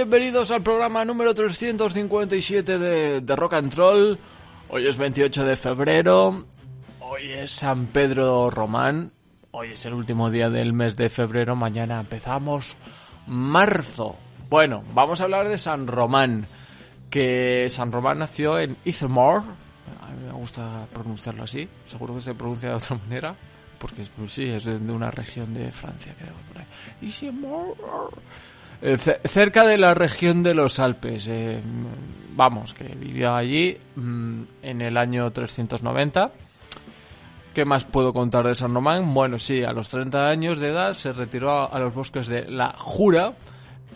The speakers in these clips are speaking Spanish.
Bienvenidos al programa número 357 de, de Rock and Roll. Hoy es 28 de febrero, hoy es San Pedro Román, hoy es el último día del mes de febrero, mañana empezamos marzo. Bueno, vamos a hablar de San Román, que San Román nació en Ithamore, a mí me gusta pronunciarlo así, seguro que se pronuncia de otra manera, porque sí, es de, una región de Francia, creo. Eh, ce- cerca de la región de los Alpes. eh, vamos, que vivió allí mm, en el año 390. ¿Qué más puedo contar de San Román? Bueno, sí, a los 30 años de edad se retiró a, los bosques de la Jura,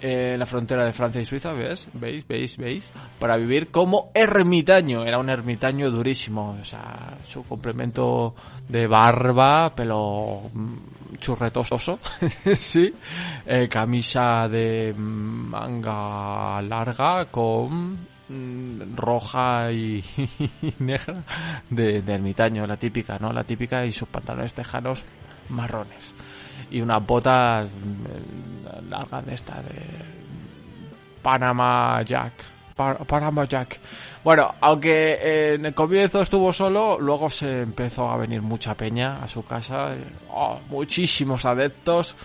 eh, la frontera de Francia y Suiza, ¿ves? ¿Veis? ¿Veis? ¿Veis? Para vivir como ermitaño. Era un ermitaño durísimo. O sea, su complemento de barba, pelo mm, churretoso, sí. Eh, camisa de manga larga con mm, roja y, negra de, ermitaño, la típica, ¿no? La típica y sus pantalones tejanos marrones. Y una bota mm, larga de esta, de Panama Jack. Pa- Panama Jack. Bueno, aunque eh, en el comienzo estuvo solo, luego se empezó a venir mucha peña a su casa. eh, oh, muchísimos adeptos.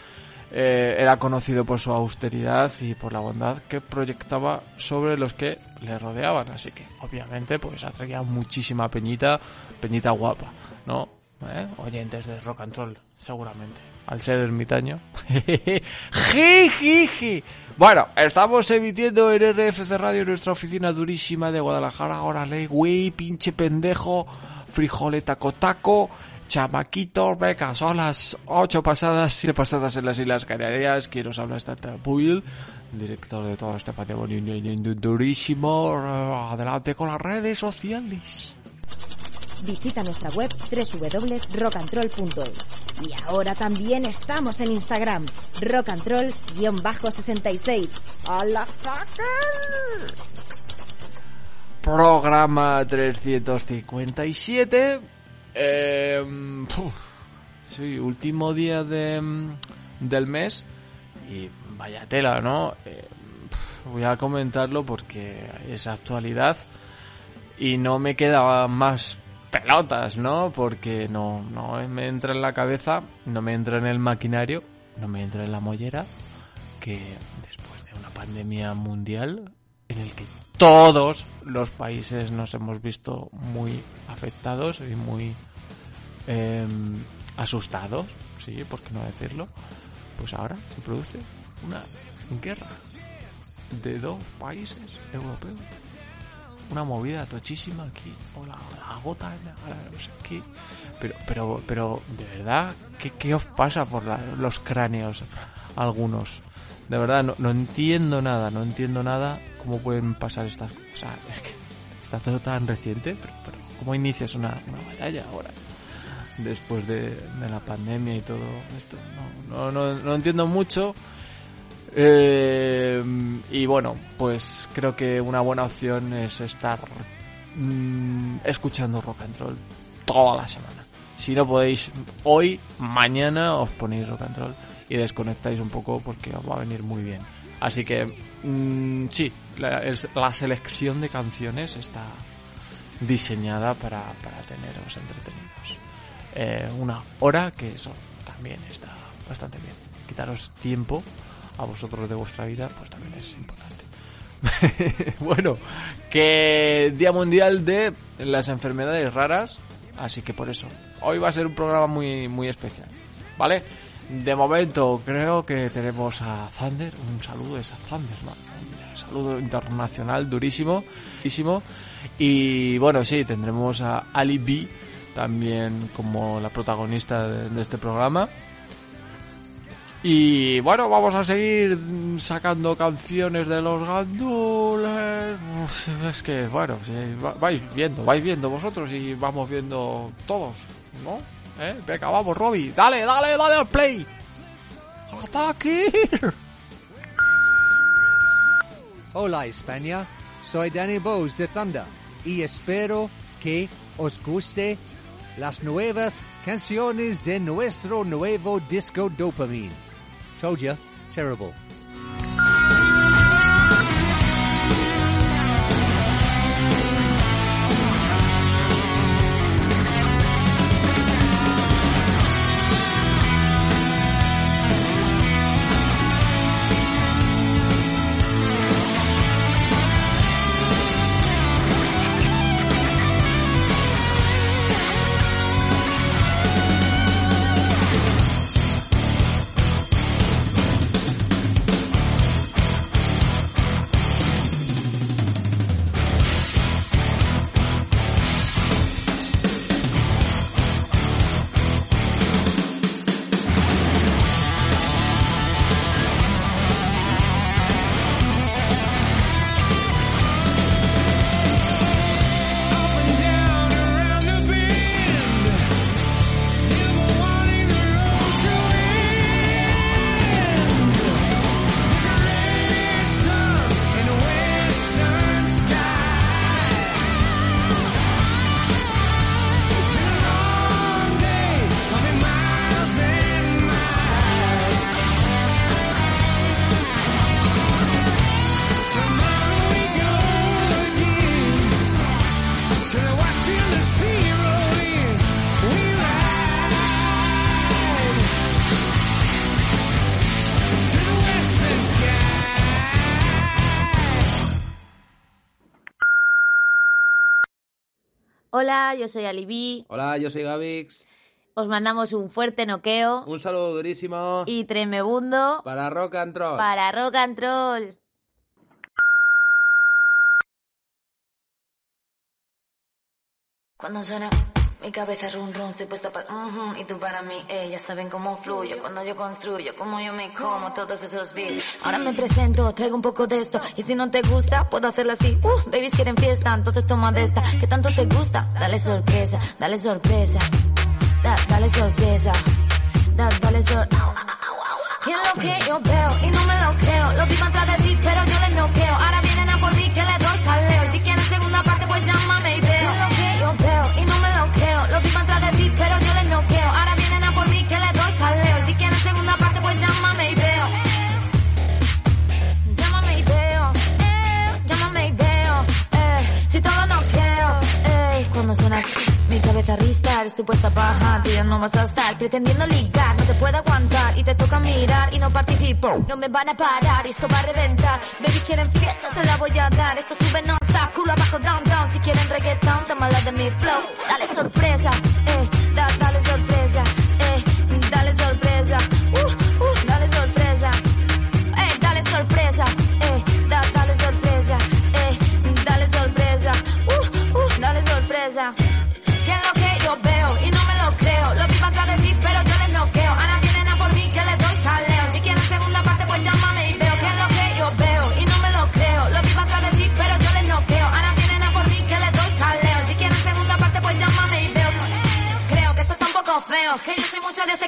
Eh, era conocido por su austeridad y por la bondad que proyectaba sobre los que le rodeaban. Así que, obviamente, pues atraía muchísima peñita, peñita guapa, ¿no? ¿Eh? Oyentes de rock and roll, seguramente. Al ser ermitaño. Jijiji. Bueno, estamos emitiendo en RFC Radio nuestra oficina durísima de Guadalajara. Órale, güey, pinche pendejo, frijoleta cotaco, chamaquito, venga, son las 8 pasadas, 7 pasadas en las Islas Canarias. Quiero hablar esta Buil, director de todo este patrimonio durísimo. Adelante con las redes sociales. Visita nuestra web www.rockandroll.es. Y ahora también estamos en Instagram, rockandroll-66. ¡A la fucker! Programa 357. Eh, puf, sí, último día de, del mes. Y vaya tela, ¿no? Puf, voy a comentarlo porque es actualidad. Y no me queda más pelotas, ¿no? Porque no, no me entra en la cabeza, no me entra en el maquinario, no me entra en la mollera que después de una pandemia mundial en el que todos los países nos hemos visto muy afectados y muy eh, asustados, sí, por qué no decirlo, pues ahora se produce una guerra de dos países europeos. Una movida tochísima aquí, o la, la gota, la- no sé. Pero, pero, pero, de verdad, ¿qué, qué os pasa por los cráneos algunos? De verdad, no, no entiendo nada, no entiendo nada cómo pueden pasar estas cosas. Es que está todo tan reciente, pero, pero ¿cómo inicias una, una batalla ahora? Después de, de la pandemia y todo esto. No, no, no, no entiendo mucho. Eh, y bueno, pues creo que una buena opción es estar mm, escuchando rock and roll toda la semana. Si no podéis hoy, mañana os ponéis rock and roll y desconectáis un poco porque os va a venir muy bien. Así que mm, sí, la, selección de canciones está diseñada para, para teneros entretenidos. Eh, una hora que eso también está bastante bien. Quitaros tiempo a vosotros de vuestra vida, pues también es importante. bueno, que Día Mundial de las Enfermedades Raras, así que por eso, hoy va a ser un programa muy, muy especial, ¿vale? De momento creo que tenemos a Thunder, un saludo es a Thunder, ¿no? saludo internacional durísimo, durísimo. Y bueno, sí, tendremos a Ali B también como la protagonista de, este programa. Y bueno, vamos a seguir sacando canciones de los gandules. Es que, bueno, vais viendo, vais viendo vosotros y vamos viendo todos, ¿no? ¿Eh? Venga, vamos, Robby. Dale, dale, dale al play. ¡Ataque! Hola España, soy Danny Bose de Thunder y espero que os guste las nuevas canciones de nuestro nuevo disco Dopamine. Told you, terrible. Hola, yo soy Alibi. Hola, yo soy Gavix. Os mandamos un fuerte noqueo. Un saludo durísimo. Y tremebundo. Para Rock and Roll. Para Rock and Roll. Cuando suena mi cabeza run run, estoy puesta para... y tú para mí, ellas saben cómo fluyo Cuando yo construyo, cómo yo me como todos esos beats. Ahora me presento, traigo un poco de esto Y si no te gusta, puedo hacerlo así. Uh, babies quieren fiesta, entonces toma de esta ¿Qué tanto te gusta? Dale sorpresa, dale sorpresa Dale sorpresa Dale sorpresa ¿Qué es lo que yo veo? Y no me lo creo. Lo vi atrás de ti, pero yo les noqueo. Ahora vienen a por mí que le doy jaleo. Y si quieren segunda parte, pues llámame y cabeza ristar, estoy puesta bajar, tú ya no vas a estar pretendiendo ligar, no te puedo aguantar y te toca mirar y no participo, no me van a parar, esto va a reventar, baby quieren fiesta, se la voy a dar, esto sube no stop, culo abajo down down, si quieren reggaeton, toma la de mi flow, dale sorpresa, eh, da, dale sorpresa, eh, dale sorpresa, uh, uh, dale sorpresa, eh, dale sorpresa, eh, da, dale sorpresa, eh, dale sorpresa, uh, uh, dale sorpresa.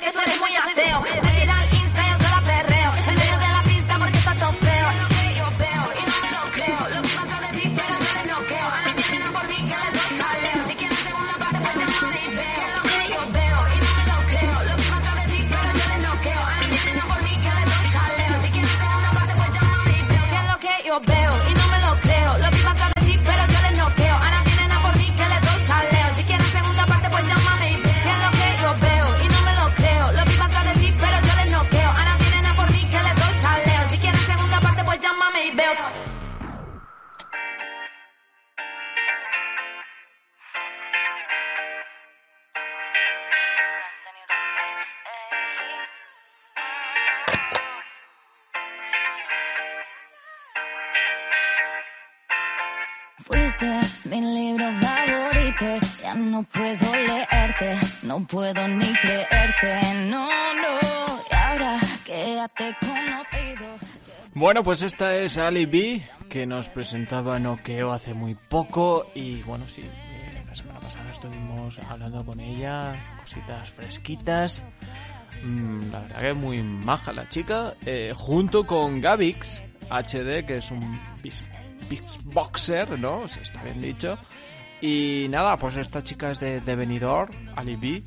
que suene muy ateo. Métela al Insta y la perreo. En medio de la pista porque está todo feo. Es lo que yo veo y no me lo creo. Lo que pasa de mí, pero no le noqueo. A mí tienen por mí que les doy jaleo. Si quieren segunda parte, pues ya no ni veo. Lo que yo veo y no me lo creo. Lo que pasa de mí, pero no le noqueo. A mí tienen por mí que les doy jaleo. Si quieren segunda parte, pues ya no ni veo. Es lo que yo veo. Puedo ni creerte, no, no. Y ahora que ya te he conocido. Bueno, pues esta es Ali B, que nos presentaba Noqueo hace muy poco. Y bueno, sí, eh, la semana pasada estuvimos hablando con ella, cositas fresquitas. Mm, la verdad que muy maja la chica, eh, junto con Gavix HD, que es un beatboxer, ¿no? Si está bien dicho. Y nada, pues esta chica es de, de Benidorm, Ali B.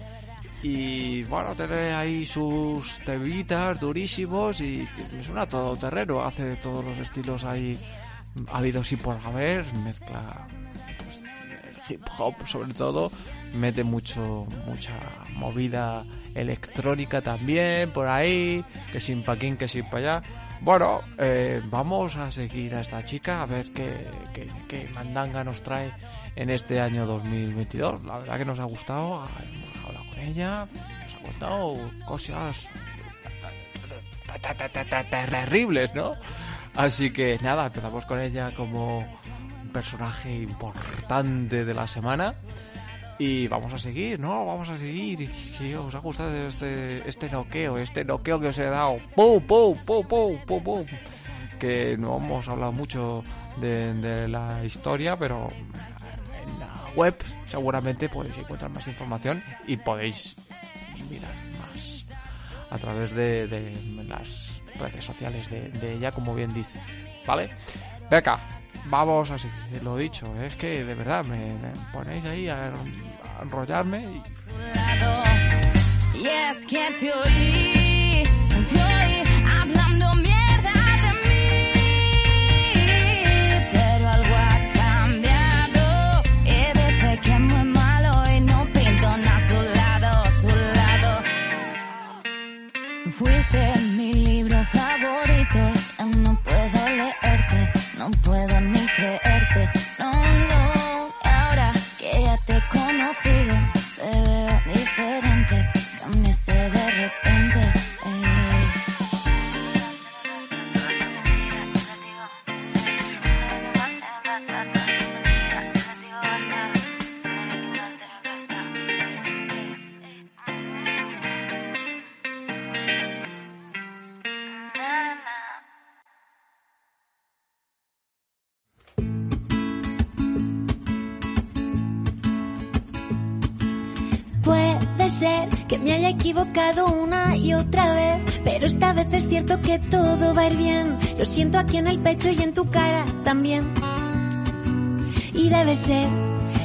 Y bueno, tiene ahí sus temitas durísimos y es una todoterreno, hace todos los estilos ahí habidos y por haber, mezcla pues, hip hop sobre todo, mete mucho mucha movida electrónica también por ahí, que sin pa' aquí, que sin para allá. Bueno, eh, vamos a seguir a esta chica a ver qué, qué, qué mandanga nos trae en este año 2022. La verdad que nos ha gustado, hemos hablado con ella, nos ha contado cosas terribles, ¿no? Así que nada, empezamos con ella como un personaje importante de la semana. Y vamos a seguir, ¿no? Vamos a seguir. Que os ha gustado este, este noqueo, este noqueo que os he dado. ¡Pum, pum, pum, pum, pum, pum! Que no hemos hablado mucho de, la historia, pero web seguramente podéis encontrar más información y podéis mirar más a través de, las redes sociales de, ella, como bien dice. ¿Vale? Venga, vamos a seguir. Lo dicho, es que de verdad me, me ponéis ahí a, a enrollarme y equivocado una y otra vez, pero esta vez es cierto que todo va a ir bien. Lo siento aquí en el pecho y en tu cara también. Y debe ser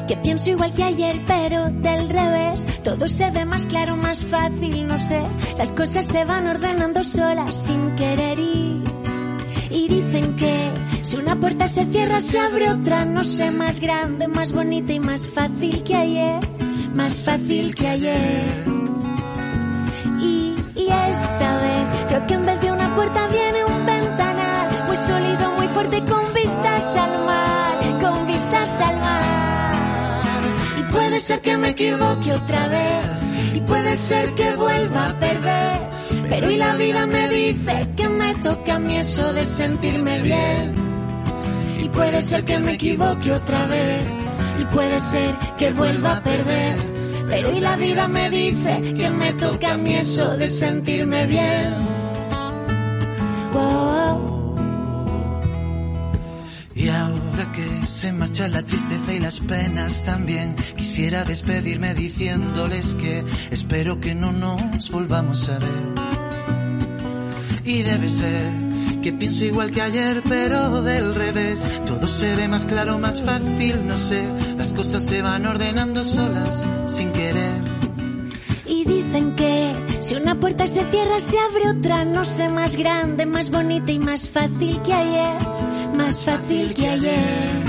que pienso igual que ayer, pero del revés. Todo se ve más claro, más fácil, no sé. Las cosas se van ordenando solas sin querer y y dicen que si una puerta se cierra se abre otra, no sé, más grande, más bonita y más fácil que ayer, más fácil que ayer. Creo que en vez de una puerta viene un ventanal, muy sólido, muy fuerte, con vistas al mar, con vistas al mar. Y puede ser que me equivoque otra vez, y puede ser que vuelva a perder. Pero y la vida me dice que me toca a mí eso de sentirme bien. Y puede ser que me equivoque otra vez. Y puede ser que vuelva a perder. Pero y la vida me dice que me toca a mí eso de sentirme bien. Y ahora que se marcha la tristeza y las penas también, quisiera despedirme diciéndoles que espero que no nos volvamos a ver. Y debe ser que pienso igual que ayer, pero del revés. Todo se ve más claro, más fácil, no sé. Las cosas se van ordenando solas, sin querer. Y dicen que si una puerta se cierra se abre otra, no sé, más grande, más bonita y más fácil que ayer, más fácil que ayer.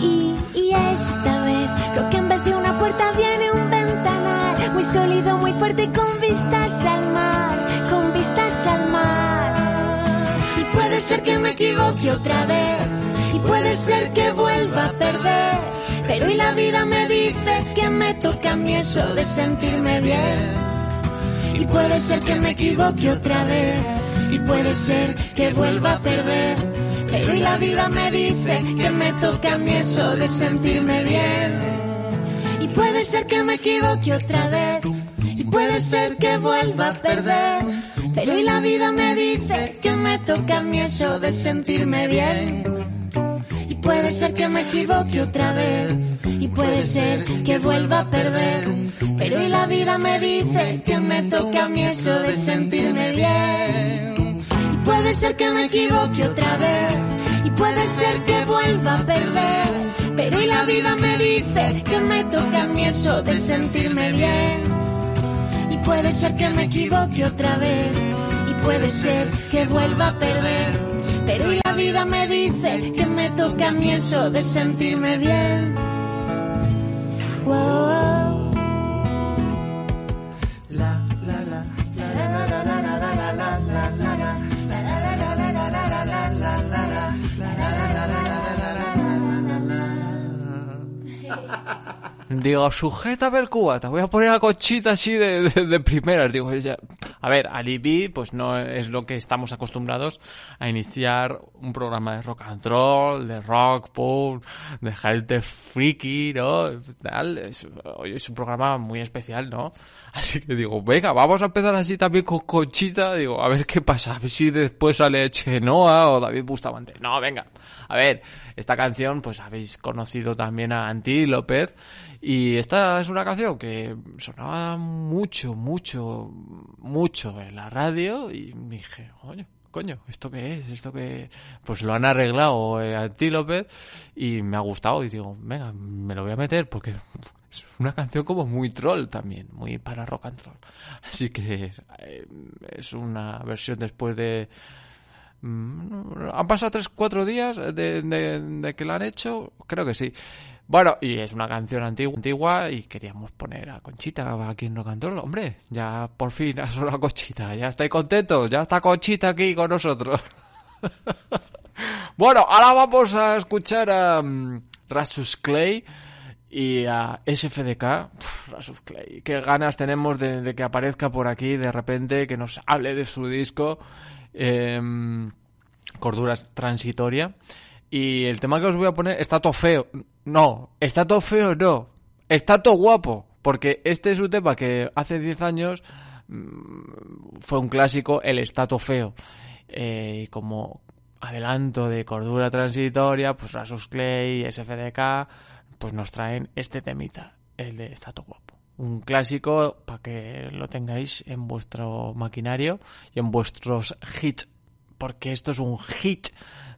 Y, y esta vez creo que en vez de una puerta viene un ventanal, muy sólido, muy fuerte y con vistas al mar, con vistas al mar. Puede ser que me equivoque otra vez, y puede ser que vuelva a perder. Pero y la vida me dice que me toca a mí eso de sentirme bien. Y puede ser que me equivoque otra vez. Y puede ser que vuelva a perder. Pero y la vida me dice que me toca a mí eso de sentirme bien. Y puede ser que me equivoque otra vez. Y puede ser que vuelva a perder. Y la vida me dice que me toca a mí eso de sentirme bien. Y puede ser que me equivoque otra vez. Y puede ser que vuelva a perder. Pero y la vida me dice que me toca a mí eso de sentirme bien. Y puede ser que me equivoque otra vez. Y puede ser que vuelva a perder. Pero y la vida me dice que me toca a mí eso de sentirme bien. Puede ser que me equivoque otra vez. Y puede ser que vuelva a perder. Pero la vida me dice que me toca a mí eso de sentirme bien. Wow. La, la, la, la, la, la, la, Digo, sujétame el cubata, voy a poner a Conchita así de, de, de primeras. Digo, ya. A ver, Alibi, pues no es lo que estamos acostumbrados a iniciar un programa de rock and roll, de rock, pop, de gente friki, ¿no? Tal. Es, es un programa muy especial, ¿no? Así que digo, venga, vamos a empezar así también con Conchita. Digo, a ver qué pasa, a ver si después sale Chenoa o David Bustamante. No, venga. A ver, esta canción, pues habéis conocido también a Anti López. Y esta es una canción que sonaba mucho, mucho, mucho en la radio y dije, coño, coño, ¿esto qué es? ¿Esto qué? Pues lo han arreglado eh, Antílope y me ha gustado y digo, venga, me lo voy a meter porque es una canción como muy troll también, muy para rock and roll. Así que eh, es una versión después de... mm, ¿Han pasado tres, cuatro días de, que la han hecho? Creo que sí. Bueno, y es una canción antigua, antigua y queríamos poner a Conchita aquí en Rock and Roll. Hombre, ya por fin ha sonado Conchita. Ya estáis contentos. Ya está Conchita aquí con nosotros. bueno, ahora vamos a escuchar a um, Rasus Clay y a SFDK. Rasus Clay. Qué ganas tenemos de, que aparezca por aquí de repente, que nos hable de su disco eh, Cordura Transitoria. Y el tema que os voy a poner está todo feo. No, está todo feo, no. Está todo guapo. Porque este es un tema que hace 10 años mmm, fue un clásico, el estato feo. Eh, como adelanto de cordura transitoria, pues Rasus Clay, SFDK, pues nos traen este temita, el de estato guapo. Un clásico para que lo tengáis en vuestro maquinario y en vuestros hits. Porque esto es un hit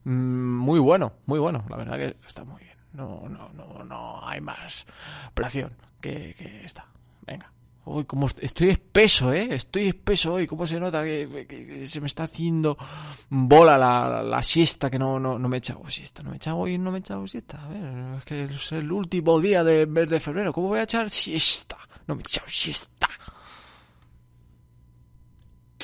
muy bueno, muy bueno. La verdad que está muy bien. No, no, no, no hay más plación que, que esta. Venga. Uy, como estoy espeso, ¿eh? Estoy espeso hoy. ¿Cómo se nota que, se me está haciendo bola la, la, la, siesta? Que no, no, no me he echado siesta. No me he echado hoy, no me he echado siesta. A ver, es que es el último día del mes de febrero. ¿Cómo voy a echar siesta? No me he echado siesta.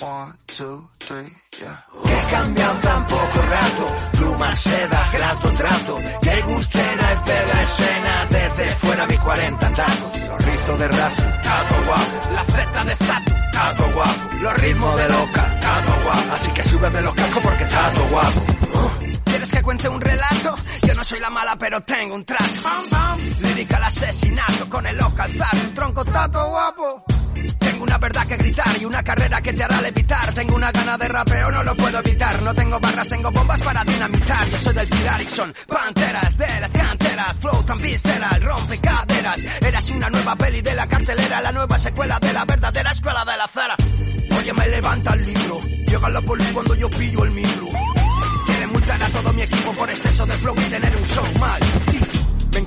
One, two, three, yeah. He cambiado tan poco rato, pluma, seda, grato, trato. Qué gustera es ver la escena desde fuera mis 40 tacos. Los rizos de razo, tato guapo. La Z de tatu, tato guapo. Los ritmos de loca, tato guapo. Así que súbeme los cascos porque tato guapo. ¿Quieres que cuente un relato? Yo no soy la mala, pero tengo un trato. Lírica al asesinato con el local un tronco tato guapo. Tengo una que gritar y una carrera que te hará levitar. Tengo una gana de rapeo, no lo puedo evitar. No tengo barras, tengo bombas para dinamitar. Yo soy del Pilar y son panteras de las canteras. Flow tan visceral, rompe caderas. Eras una nueva peli de la cartelera, la nueva secuela de la verdadera escuela de la acera. Oye, me levanta el libro. Llega la poli cuando yo pillo el micro. Quieren multar a todo mi equipo por exceso de flow y tener un show mal.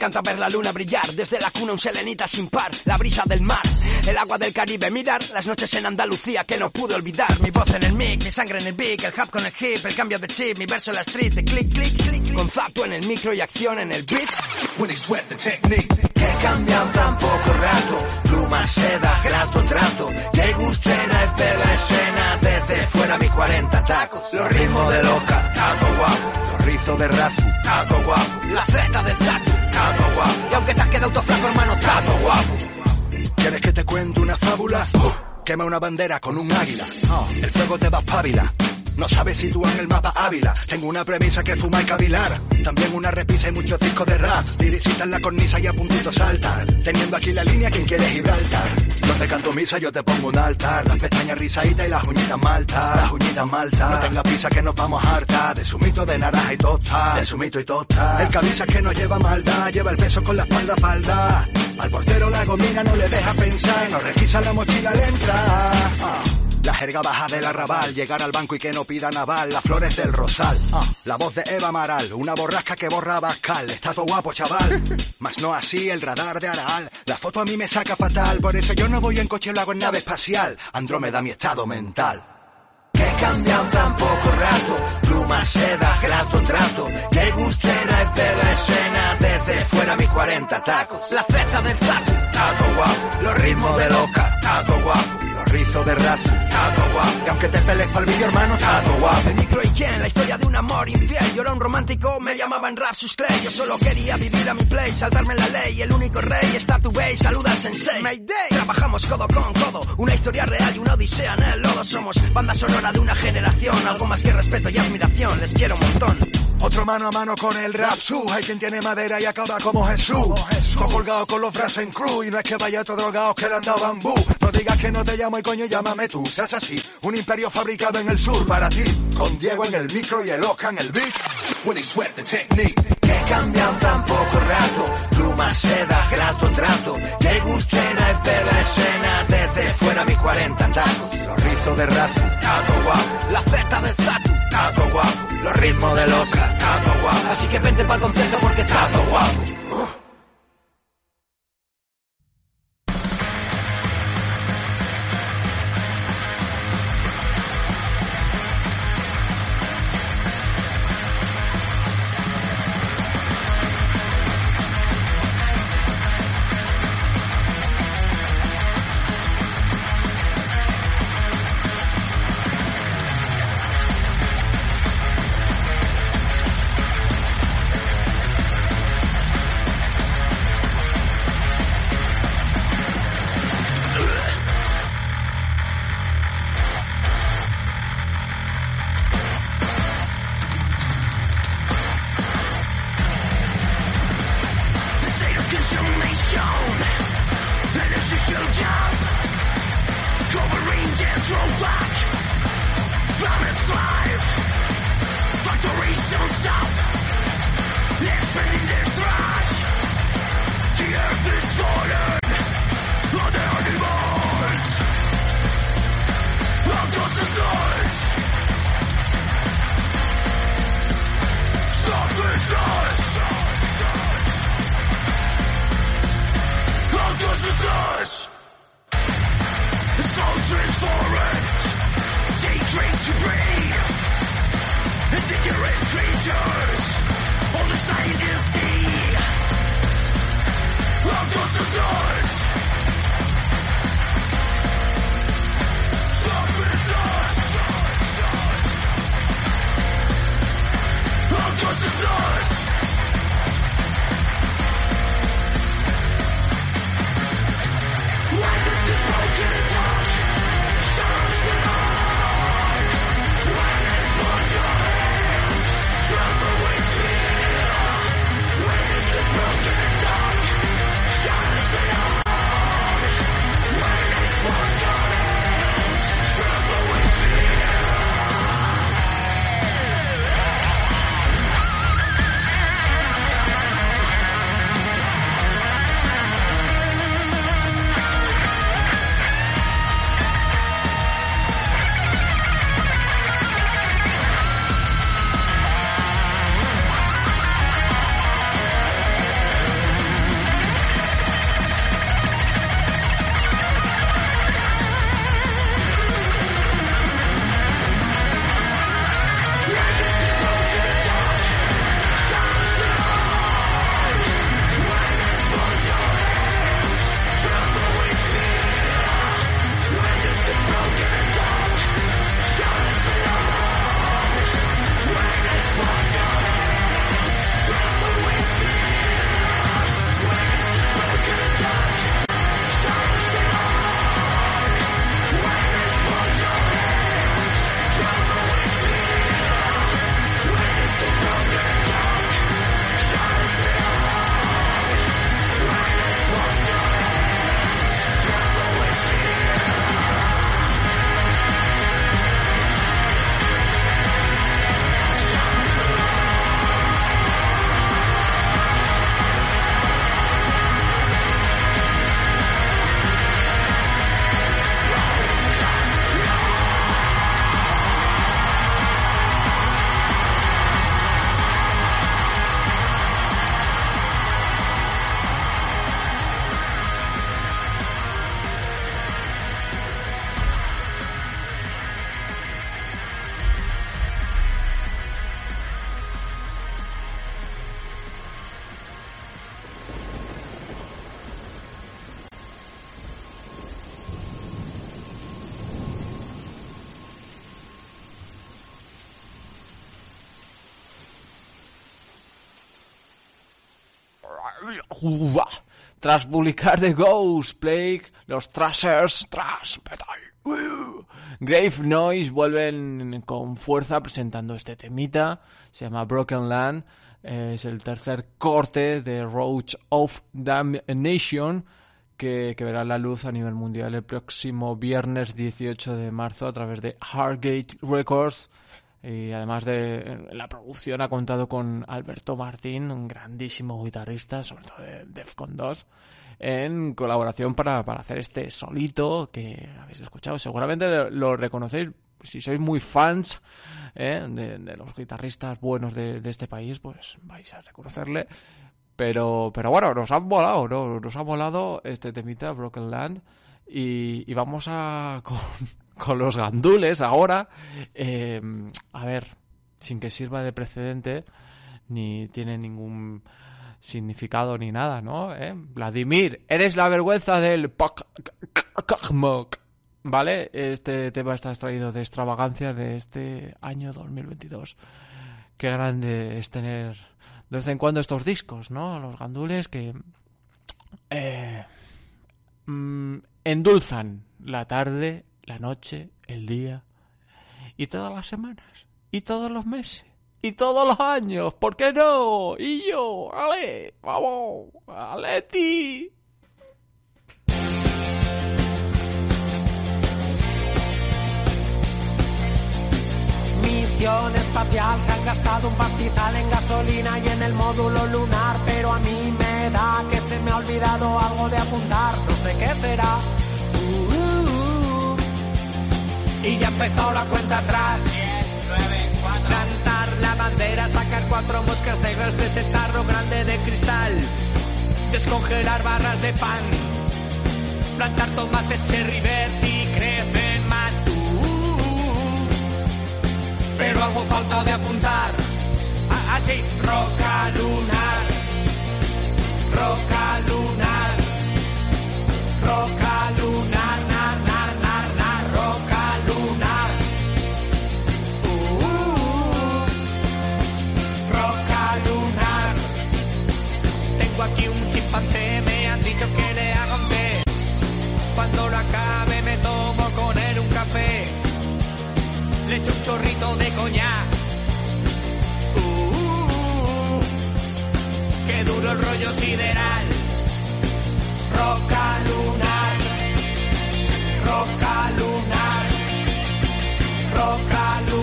Encanta ver la luna brillar, desde la cuna un selenita sin par, la brisa del mar, el agua del Caribe, mirar las noches en Andalucía que no pude olvidar, mi voz en el mic, mi sangre en el beat, el hub con el hip, el cambio de chip, mi verso en la street, de click, click, click, con facto en el micro y acción en el beat. He cambiado tan poco rato, pluma, seda, grato, trato, qué gustera es ver la escena desde fuera mis 40 tacos. Los ritmos de loca, tato guapo, los rizos de razu, tato guapo, la Z de tatu, tato guapo. Y aunque te has quedado todo flaco, hermano, tato guapo. ¿Quieres que te cuente una fábula? Uh, quema una bandera con un águila. Oh, el fuego te va a espabila. No sabes situar en el mapa Ávila. Tengo una premisa que fuma y cavilar. También una repisa y muchos discos de rap. Liricita en la cornisa y a puntito saltar. Teniendo aquí la línea quien quiere Gibraltar. Donde canto misa yo te pongo un altar. Las pestañas risaditas y las uñitas maltas. Las uñitas maltas. No tenga prisa que nos vamos harta. De sumito de naranja y tosta. De sumito y tosta. El camisa que no lleva maldad. Lleva el peso con la espalda falda. Al portero la gomina no le deja pensar. No requisa la mochila le entra. Ah. La jerga baja del arrabal, llegar al banco y que no pida naval, las flores del rosal. Ah, la voz de Eva Amaral, una borrasca que borra a Bascal. Está todo guapo, chaval. Mas no así el radar de Aral. La foto a mí me saca fatal, por eso yo no voy en coche, lo hago en nave espacial. Andrómeda mi estado mental. Que cambian tan poco rato, pluma, seda, grato, trato. Que gustera es la escena desde fuera mis 40 tacos. La Z del Tato guapo, los ritmos de loca, de razu, tato guapo. Y aunque te peles pa'l vídeo hermano, tato guapo. El micro y quién, la historia de un amor infiel. Yo era un romántico, me llamaban Rapsus Clay. Yo solo quería vivir a mi play, saltarme la ley. El único rey está tu base, saluda al sensei. Mayday. Trabajamos codo con codo, una historia real y una odisea en el lodo. Somos banda sonora de una generación, algo más que respeto y admiración. Les quiero un montón. Otro mano a mano con el rap su Hay quien tiene madera y acaba como Jesús. Todo colgado con los brazos en cruz. Y no es que vaya todo drogado que le han dado bambú. No digas que no te llamo y coño llámame tú. Seas así, un imperio fabricado en el sur para ti. Con Diego en el micro y el Oca en el beat. Sweat the technique. Que cambian tan poco rato. Pluma, seda, grato, trato. Que gustera es ver la escena desde fuera mis 40 tacos. Los rizos de razu, tato guapo. La Z del Zatu, Tato guapo. Los ritmos del Oscar, tato guapo. así que vente para el concierto porque Tato guapo. Shine Tras publicar The Ghost Plague, los Thrashers, Thrash Metal, uh, Grave Noise vuelven con fuerza presentando este temita, se llama Broken Land, es el tercer corte de Roach of Damnation, que, verá la luz a nivel mundial el próximo viernes 18 de marzo a través de Hardgate Records. Y además de la producción ha contado con Alberto Martín, un grandísimo guitarrista, sobre todo de Defcon 2, en colaboración para, para hacer este solito que habéis escuchado. Seguramente lo reconocéis si sois muy fans ¿eh? de, de, los guitarristas buenos de, de, este país, pues vais a reconocerle. Pero, pero bueno, nos han volado, ¿no? Nos ha volado este temita, Broken Land. Y, y vamos a con, los gandules ahora. Eh, a ver, sin que sirva de precedente, ni tiene ningún significado ni nada, ¿no? ¿Eh? Vladimir, eres la vergüenza del ¿Vale? Este tema está extraído de extravagancia de este año 2022. Qué grande es tener de vez en cuando estos discos, ¿no? Los gandules que eh, mm, endulzan la tarde, la noche, el día y todas las semanas y todos los meses y todos los años. ¿Por qué no? Y yo, ale, vamos, aleti. Misión espacial, se han gastado un pastizal en gasolina y en el módulo lunar, pero a mí me da que se me ha olvidado algo de apuntar, no sé qué será. Y ya empezó la cuenta atrás. 10, 9, 4. Plantar la bandera, sacar cuatro moscas negras de ese tarro grande de cristal, descongelar barras de pan, plantar tomates cherry ver si crecen más pero hago falta de apuntar. Así, roca lunar, roca le echo un chorrito de coñac. Uh, uh, qué duro el rollo sideral. Roca lunar, roca lunar, roca lunar,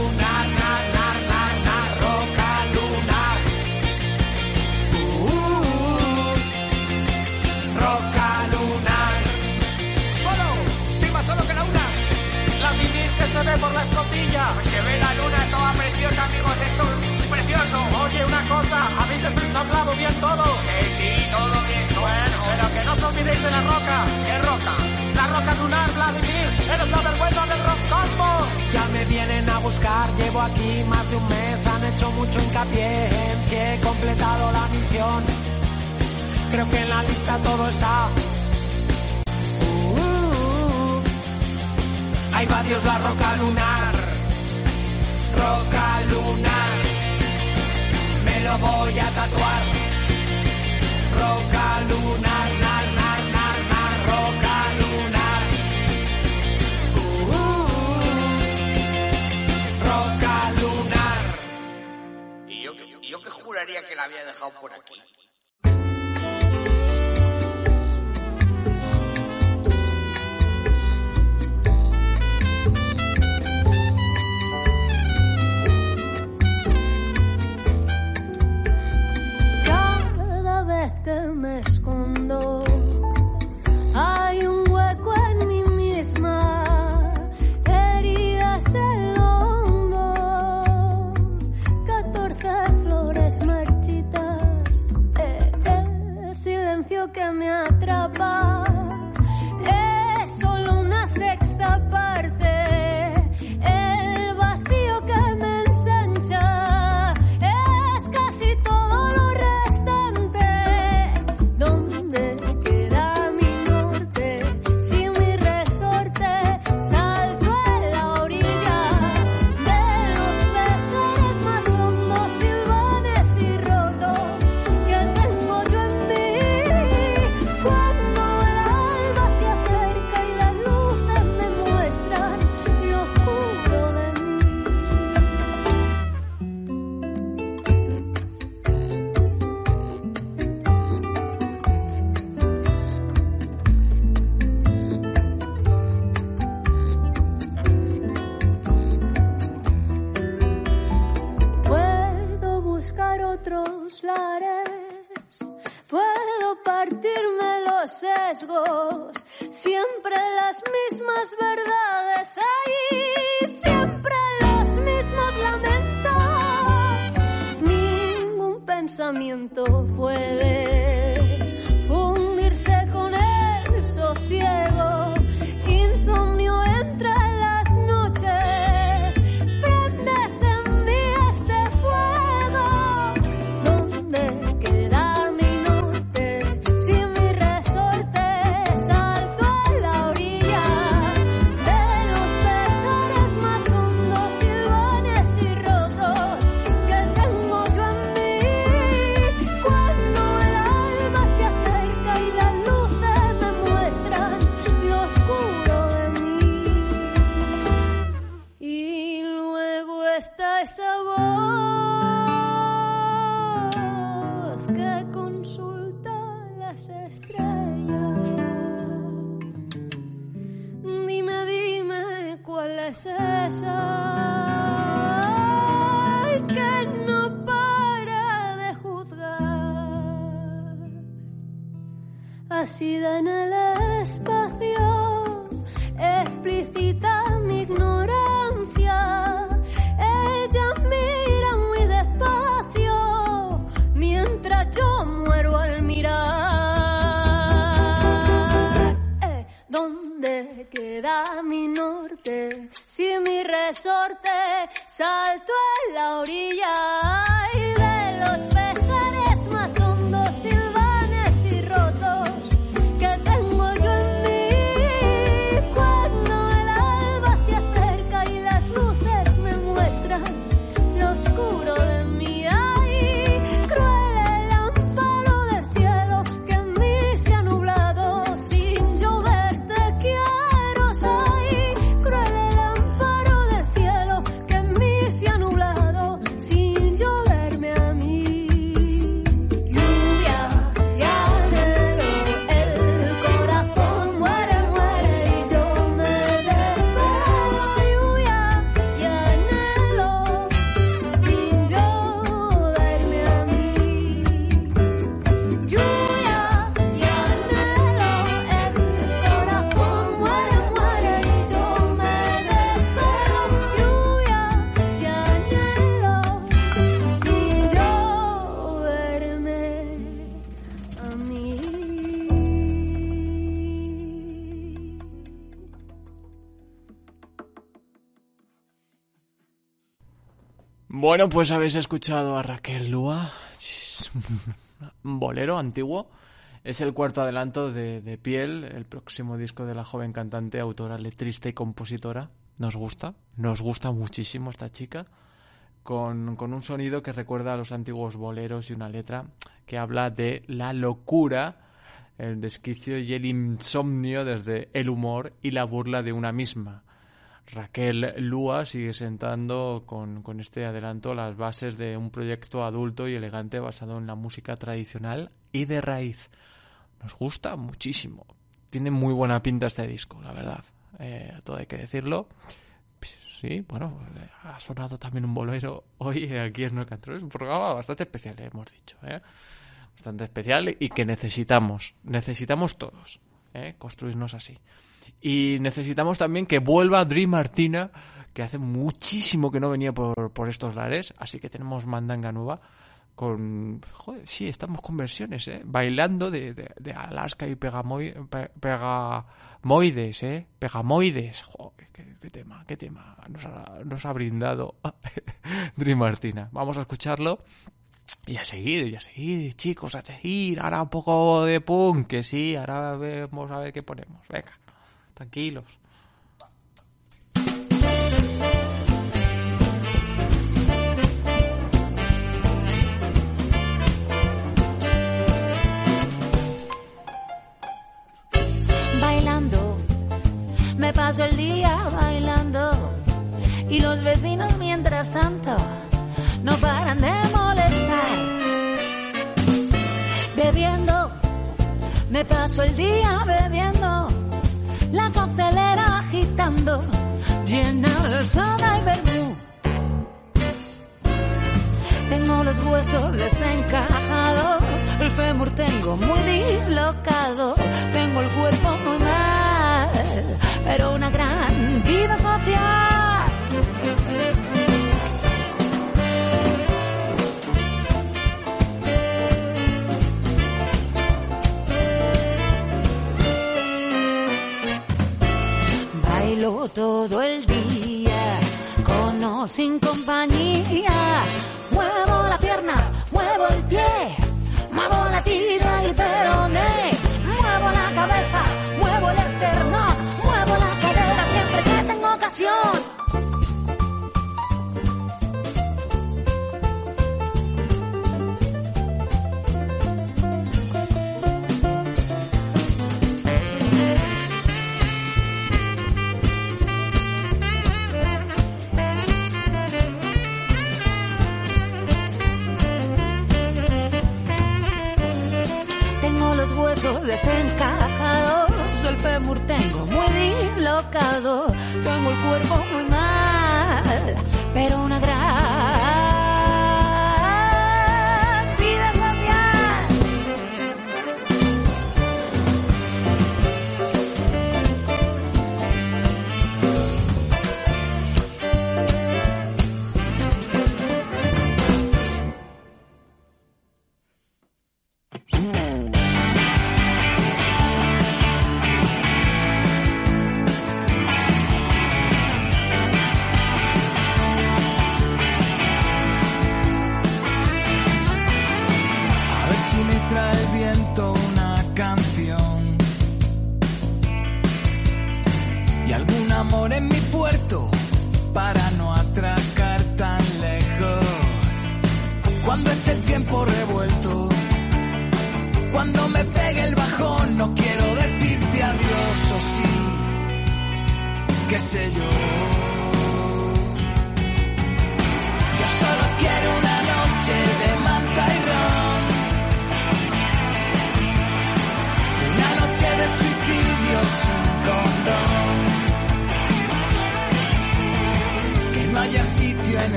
cosa, ¿habéis desensamblado bien todo? Eh, sí, todo bien. Bueno, pero que no os olvidéis de la roca. ¿Qué roca? La roca lunar, Vladimir. Eres la vergüenza del Roscosmos. Ya me vienen a buscar, llevo aquí más de un mes. Han hecho mucho hincapié en si he completado la misión. Creo que en la lista todo está. Ahí va Dios la roca lunar, roca lunar, me lo voy a tatuar. Roca lunar, nar, nar, nar, nar, roca lunar. Uh, roca lunar. Y yo, y yo que juraría que la había dejado por aquí. Bueno, pues habéis escuchado a Raquel Lúa, un bolero antiguo. Es el cuarto adelanto de, de Piel, el próximo disco de la joven cantante, autora, letrista y compositora. Nos gusta, nos gusta muchísimo esta chica, con, con un sonido que recuerda a los antiguos boleros y una letra que habla de la locura, el desquicio y el insomnio desde el humor y la burla de una misma. Raquel Lúa sigue sentando con, con, este adelanto las bases de un proyecto adulto y elegante basado en la música tradicional y de raíz. Nos gusta muchísimo. Tiene muy buena pinta este disco, la verdad. Eh, todo hay que decirlo. Sí, bueno, ha sonado también un bolero hoy aquí en No Control. Es un programa bastante especial, hemos dicho. ¿eh? Bastante especial y que necesitamos. Necesitamos todos. ¿eh? Construirnos así. Y necesitamos también que vuelva Dream Martina, que hace muchísimo que no venía por, por estos lares, así que tenemos mandanga nueva con... Joder, sí, estamos con versiones, ¿eh? Bailando de, de, de Alaska y Pegamoy, pe, Pegamoides, ¿eh? Pegamoides. Joder, qué, tema, qué tema nos ha, nos ha brindado Dream Martina. Vamos a escucharlo. Y a seguir, y a seguir, chicos, a seguir. Ahora un poco de punk, que sí, ahora vemos a ver qué ponemos. Venga tranquilos. Bailando, me paso el día bailando y los vecinos mientras tanto no paran de molestar. Bebiendo, me paso el día bebiendo llena de soda y vermú. Tengo los huesos desencajados, el fémur tengo muy dislocado, tengo el cuerpo muy mal, pero una gran vida social. yo todo el día, con o sin compañía. Muevo la pierna, muevo el pie, muevo la tira y el peroné, muevo la cabeza, muevo el esternón, muevo la cadera siempre que tengo ocasión. brazos desencajados, el fémur tengo muy dislocado, tengo el cuerpo muy mal, pero una gran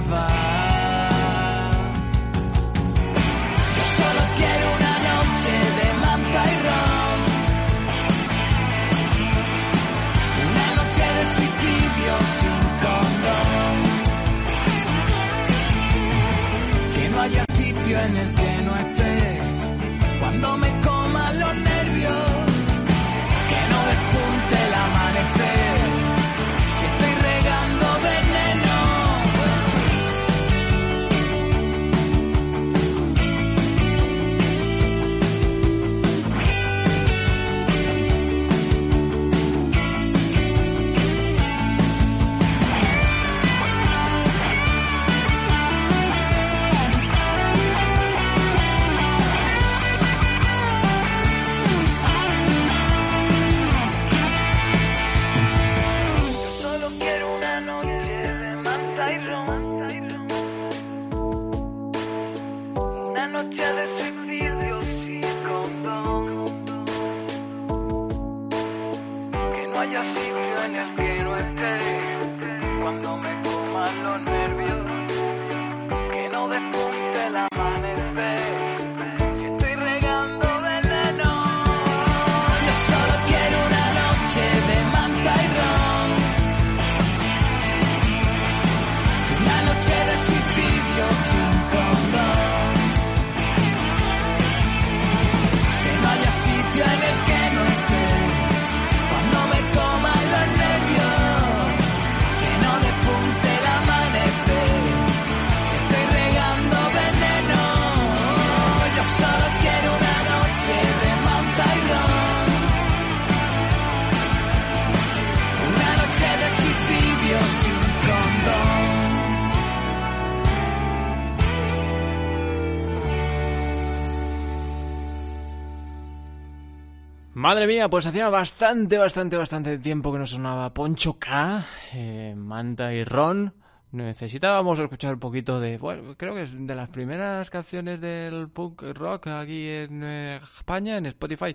Yo solo quiero una noche de manta y ron. Una noche de suicidio sin condón. Que no haya sitio en el Madre mía, pues hacía bastante, bastante, bastante tiempo que no sonaba Poncho K, eh, Manta y Ron. Necesitábamos escuchar un poquito de, bueno, creo que es de las primeras canciones del punk rock aquí en eh, España, en Spotify.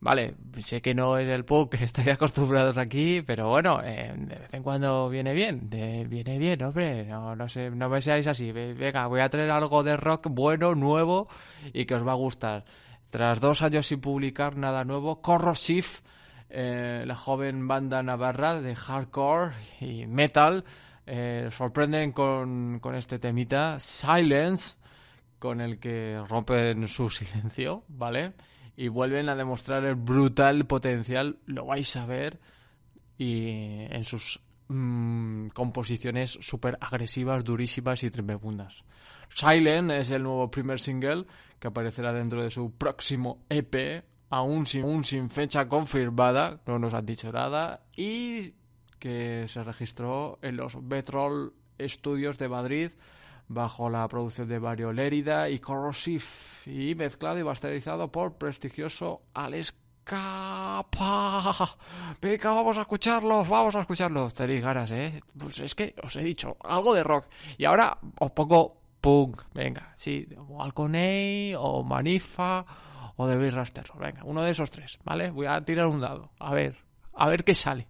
Vale, sé que no es el punk que estáis acostumbrados aquí, pero bueno, eh, de vez en cuando viene bien, de- viene bien, hombre, no, no, sé, no me seáis así. Ve- Venga, voy a traer algo de rock bueno, nuevo y que os va a gustar. Tras dos años sin publicar nada nuevo, Corrosive, eh, la joven banda navarra de hardcore y metal, eh, sorprenden con, con este temita, Silence, con el que rompen su silencio, ¿vale? Y vuelven a demostrar el brutal potencial, lo vais a ver, y en sus mm, composiciones súper agresivas, durísimas y tremebundas. Silent es el nuevo primer single que aparecerá dentro de su próximo EP, aún sin, fecha confirmada, no nos han dicho nada, y que se registró en los Betrol Studios de Madrid bajo la producción de Mario Lérida y Corrosive y mezclado y masterizado por prestigioso Alex Capa. Venga, vamos a escucharlos, vamos a escucharlos. Tenéis ganas, ¿eh? Pues es que os he dicho, algo de rock. Y ahora os pongo punk. Venga, sí, o Alconey, o Manifa, o The Bill Raster. Venga, uno de esos tres, ¿vale? Voy a tirar un dado. A ver, a ver qué sale.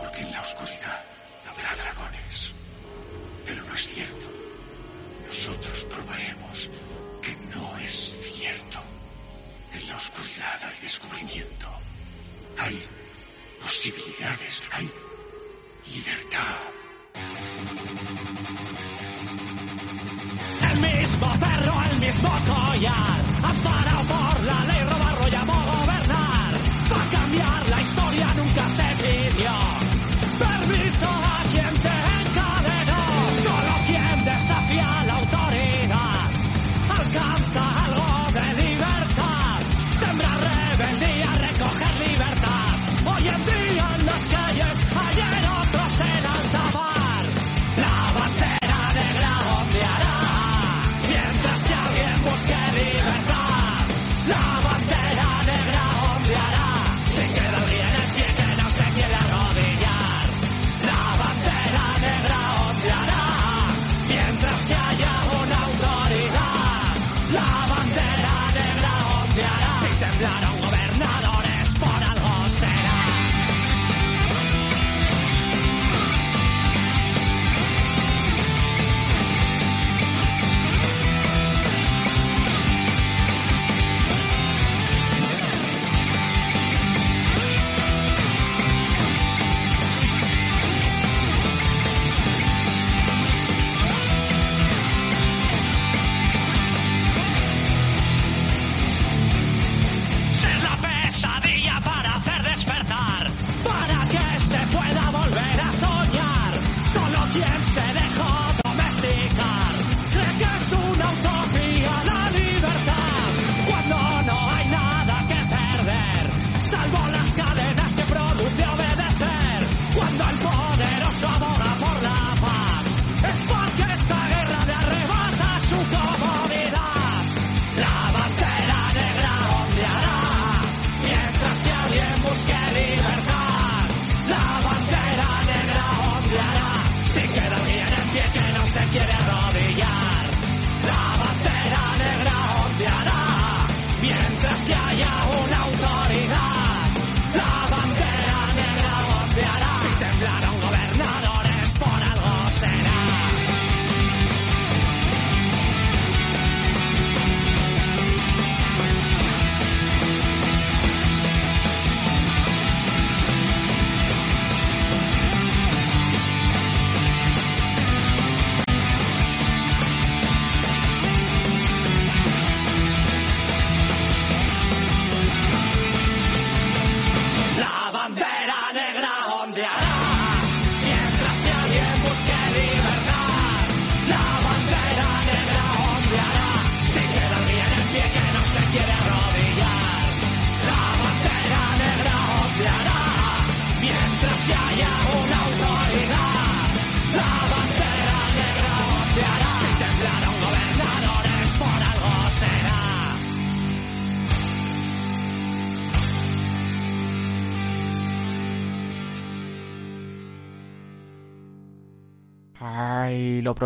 Porque en la oscuridad habrá dragones. Pero no es cierto. Nosotros probaremos que no es cierto. En la oscuridad hay descubrimiento. Hay posibilidades. Hay libertad. El mismo perro, el mismo collar, amparado por la ley,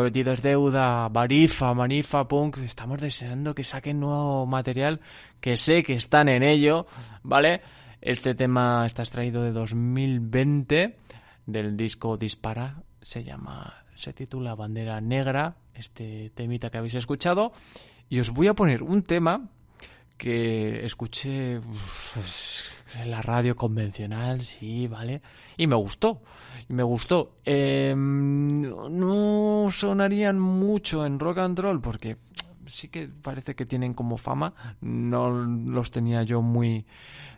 prometido deuda. Marifa, Marifa, Punk. Estamos deseando que saquen nuevo material. Que sé que están en ello, ¿vale? Este tema está extraído de 2020 del disco Dispara. Se llama, se titula Bandera Negra. Este temita que habéis escuchado. Y os voy a poner un tema que escuché la radio convencional, sí, ¿vale? Y me gustó, y me gustó. Eh, no sonarían mucho en rock and roll porque sí que parece que tienen como fama, no los tenía yo muy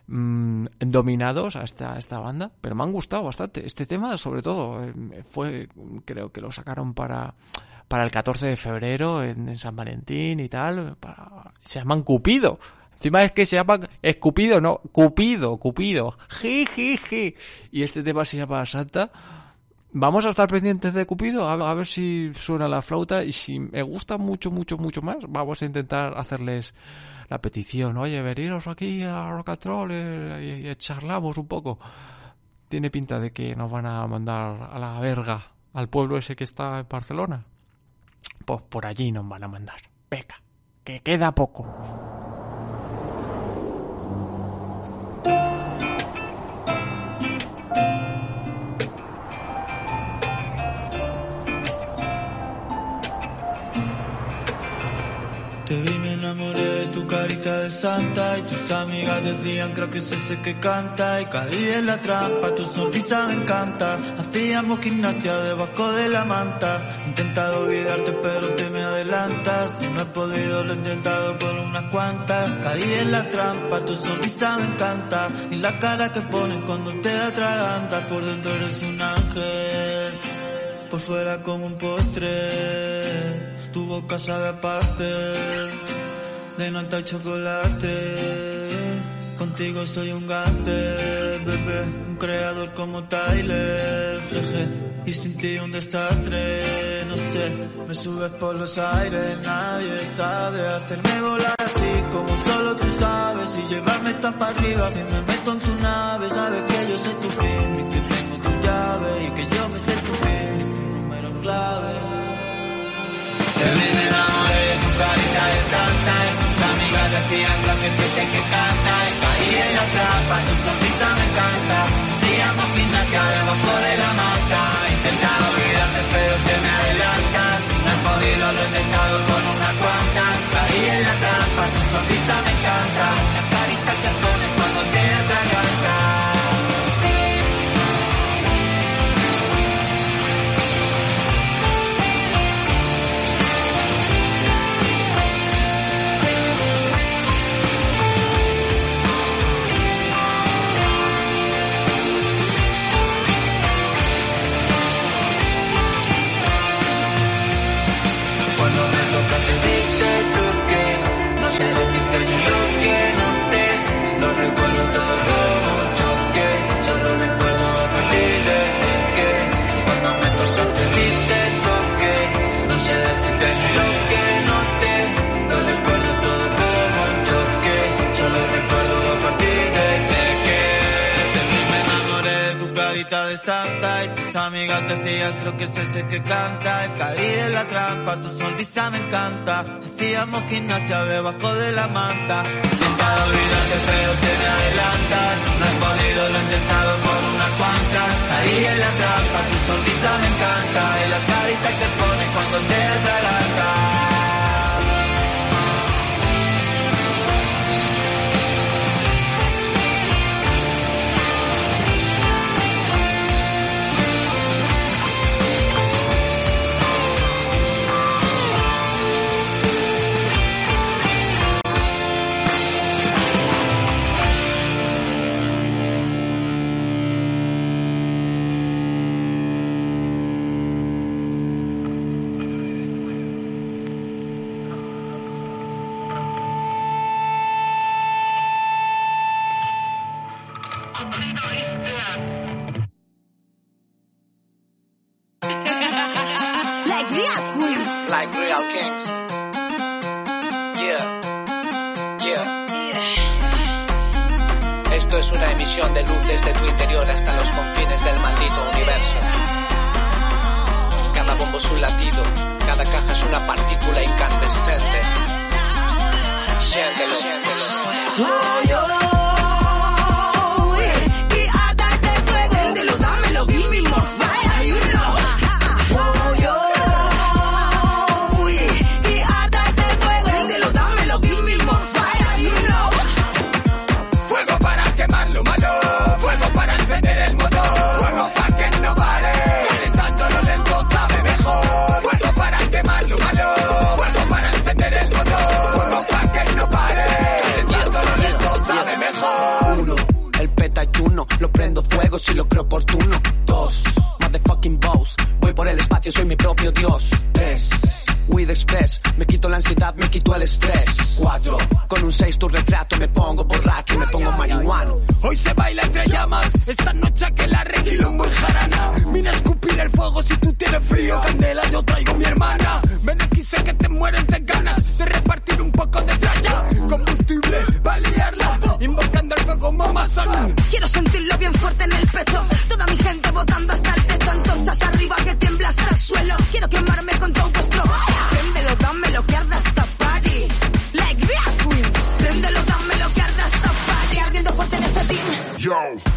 mm, dominados a esta, esta banda, pero me han gustado bastante. Este tema, sobre todo, eh, fue, creo que lo sacaron para para el 14 de febrero en, en San Valentín y tal. Para, se llaman Cupido. Encima es que se llaman Escupido, no, Cupido, Cupido. Ji, ji, ji. Y este tema se llama Santa. Vamos a estar pendientes de Cupido, a, ver si suena la flauta y si me gusta mucho, mucho, mucho más, vamos a intentar hacerles la petición. Oye, veniros aquí a Rock and Roll eh, y, y charlamos un poco. Tiene pinta de que nos van a mandar a la verga al pueblo ese que está en Barcelona. Pues por allí nos van a mandar. Venga, que queda poco. Santa y tus amigas decían creo que es ese que canta y caí en la trampa, tu sonrisa me encanta. Hacíamos gimnasia debajo de la manta, he intentado olvidarte pero te me adelantas. Si no he podido lo he intentado con unas cuantas. Caí en la trampa, tu sonrisa me encanta y la cara que pones cuando te atragantas por dentro eres un ángel, por fuera como un postre. Tu boca sabe a pastel de nata y chocolate. Contigo soy un gángster, bebé, un creador como Tyler, jeje. Y sin ti un desastre, no sé, me subes por los aires, nadie sabe hacerme volar así como solo tú sabes y llevarme tan para arriba. Si me meto en tu nave, sabes que yo soy tu pin y que tengo tu llave y que yo me sé tu pin y tu número clave. Vi, me enamoré, tu carita de santa y tus amigas decían lo que sé que canta caí en la trampa, tu sonrisa me encanta. Hacíamos gimnasia debajo de la manta, intentaba olvidarte pero te me adelantas. No he podido, lo he intentado con unas cuantas. Caí en la trampa, tu sonrisa me encanta. Decían creo que es ese que canta. Caí en la trampa, tu sonrisa me encanta. Hacíamos gimnasia debajo de la manta. Intentado olvidarte pero te me adelantas. No he podido, lo he intentado por unas cuantas. Caí en la trampa, tu sonrisa me encanta. Y la carita que pones cuando te atragantas. Retrato me pongo borracho, me pongo marihuano. Hoy se baila entre llamas, esta noche que la requilombo en jarana. Vine a escupir el fuego si tú tienes frío, candela, yo traigo mi hermana. Ven aquí, sé que te mueres de ganas de repartir un poco de tralla. Combustible, va a liarla, invocando el fuego mamazón. Quiero sentirlo bien fuerte en el pecho. Toda mi gente votando hasta el techo. Antorchas arriba que tiembla hasta el suelo. Quiero quemarme con todo vuestro. go.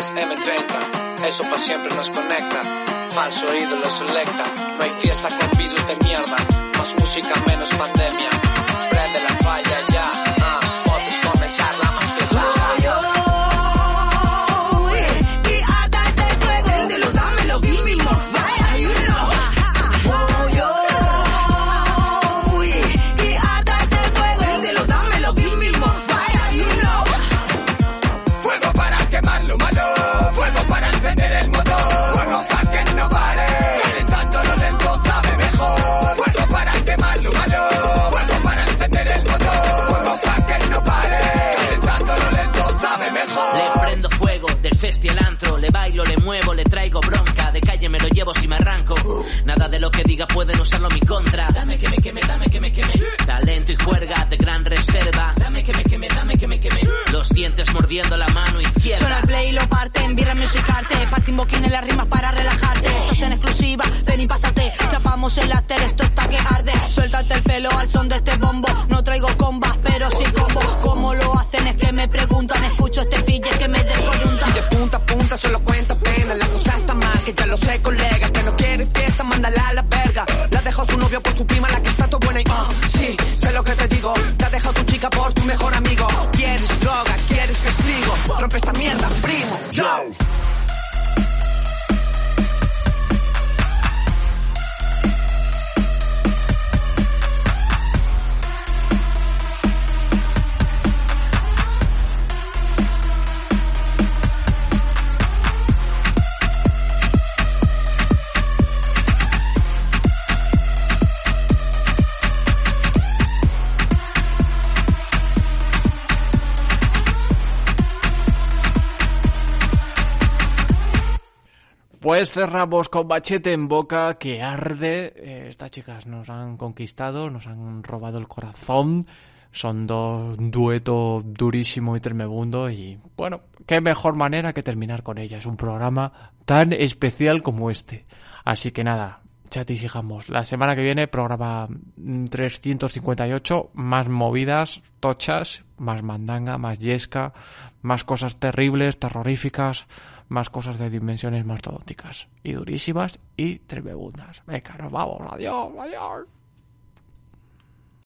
A3, M30. Eso pa' siempre nos conecta. Falso ídolo selecta. No hay fiesta con virus de mierda. Más música, menos pandemia. Prende la falla bailo, le muevo, le traigo bronca, de calle me lo llevo si me arranco. Nada de lo que diga pueden usarlo en mi contra. Dame que me queme, dame que me queme. Talento y juerga de gran reserva. Dame que me queme, dame que me queme. Los dientes mordiendo la mano izquierda. Suena el play y lo parten, birra music arte, party boquín en las rimas para relajarte. Esto es en exclusiva, ven y pásate. Chapamos el after, esto está que arde. Suéltate el pelo al son de este bombo. No traigo combas, novio por su prima, la que está todo buena y ah, sí, sé lo que te digo. La ha dejado tu chica por tu mejor amigo. Quieres droga, quieres castigo. Rompe esta mierda, primo. Yo. Pues cerramos con Bachete en Boca, que arde. Eh, estas chicas nos han conquistado, nos han robado el corazón. Son dos dueto durísimo y tremebundo y bueno, qué mejor manera que terminar con ellas. Un programa tan especial como este. Así que nada, chatis y jamos. La semana que viene programa mm, 358, más movidas, tochas, más mandanga, más yesca, más cosas terribles, terroríficas, más cosas de dimensiones mastodónticas y durísimas y tremebundas. Venga, nos vamos, adiós, adiós.